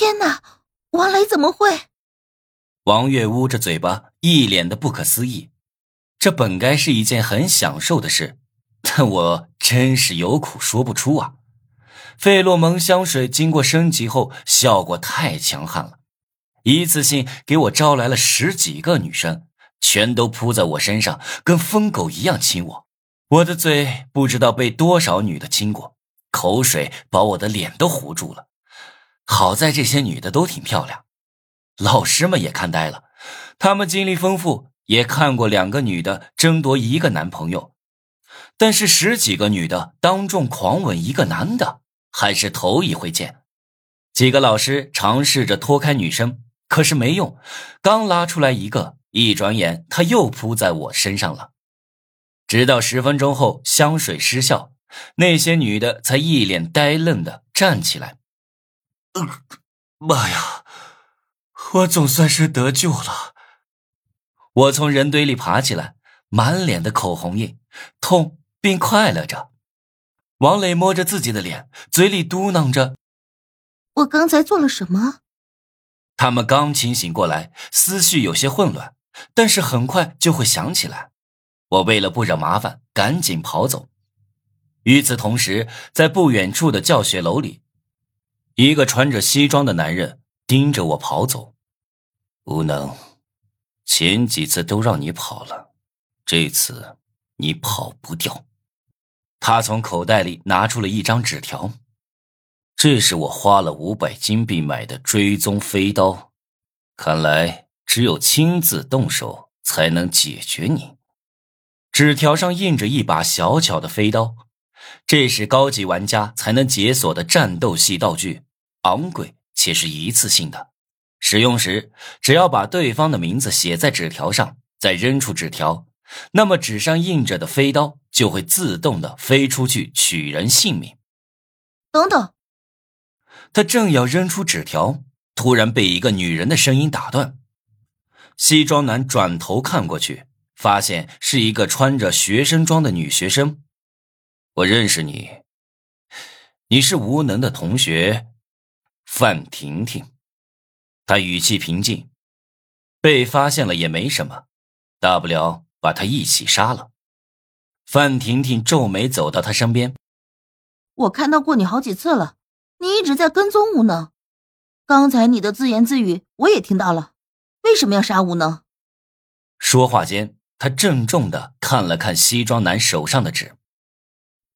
天哪，王雷怎么会？王月捂着嘴巴，一脸的不可思议。这本该是一件很享受的事，但我真是有苦说不出啊！费洛蒙香水经过升级后，效果太强悍了，一次性给我招来了十几个女生，全都扑在我身上，跟疯狗一样亲我。我的嘴不知道被多少女的亲过，口水把我的脸都糊住了。好在这些女的都挺漂亮，老师们也看呆了，他们经历丰富。也看过两个女的争夺一个男朋友，但是十几个女的当众狂吻一个男的还是头一回见。几个老师尝试着拖开女生，可是没用。刚拉出来一个，一转眼他又扑在我身上了。直到十分钟后香水失效，那些女的才一脸呆愣的站起来。妈呀，我总算是得救了。我从人堆里爬起来，满脸的口红印，痛并快乐着。王磊摸着自己的脸，嘴里嘟囔着：“我刚才做了什么？”他们刚清醒过来，思绪有些混乱，但是很快就会想起来。我为了不惹麻烦，赶紧跑走。与此同时，在不远处的教学楼里，一个穿着西装的男人盯着我跑走，无能。前几次都让你跑了，这次你跑不掉。他从口袋里拿出了一张纸条，这是我花了五百金币买的追踪飞刀，看来只有亲自动手才能解决你。纸条上印着一把小巧的飞刀，这是高级玩家才能解锁的战斗系道具，昂贵且是一次性的。使用时，只要把对方的名字写在纸条上，再扔出纸条，那么纸上印着的飞刀就会自动的飞出去取人性命。等等，他正要扔出纸条，突然被一个女人的声音打断。西装男转头看过去，发现是一个穿着学生装的女学生。我认识你，你是无能的同学，范婷婷。他语气平静，被发现了也没什么，大不了把他一起杀了。范婷婷皱眉走到他身边：“我看到过你好几次了，你一直在跟踪无能。刚才你的自言自语我也听到了，为什么要杀无能？”说话间，他郑重的看了看西装男手上的纸，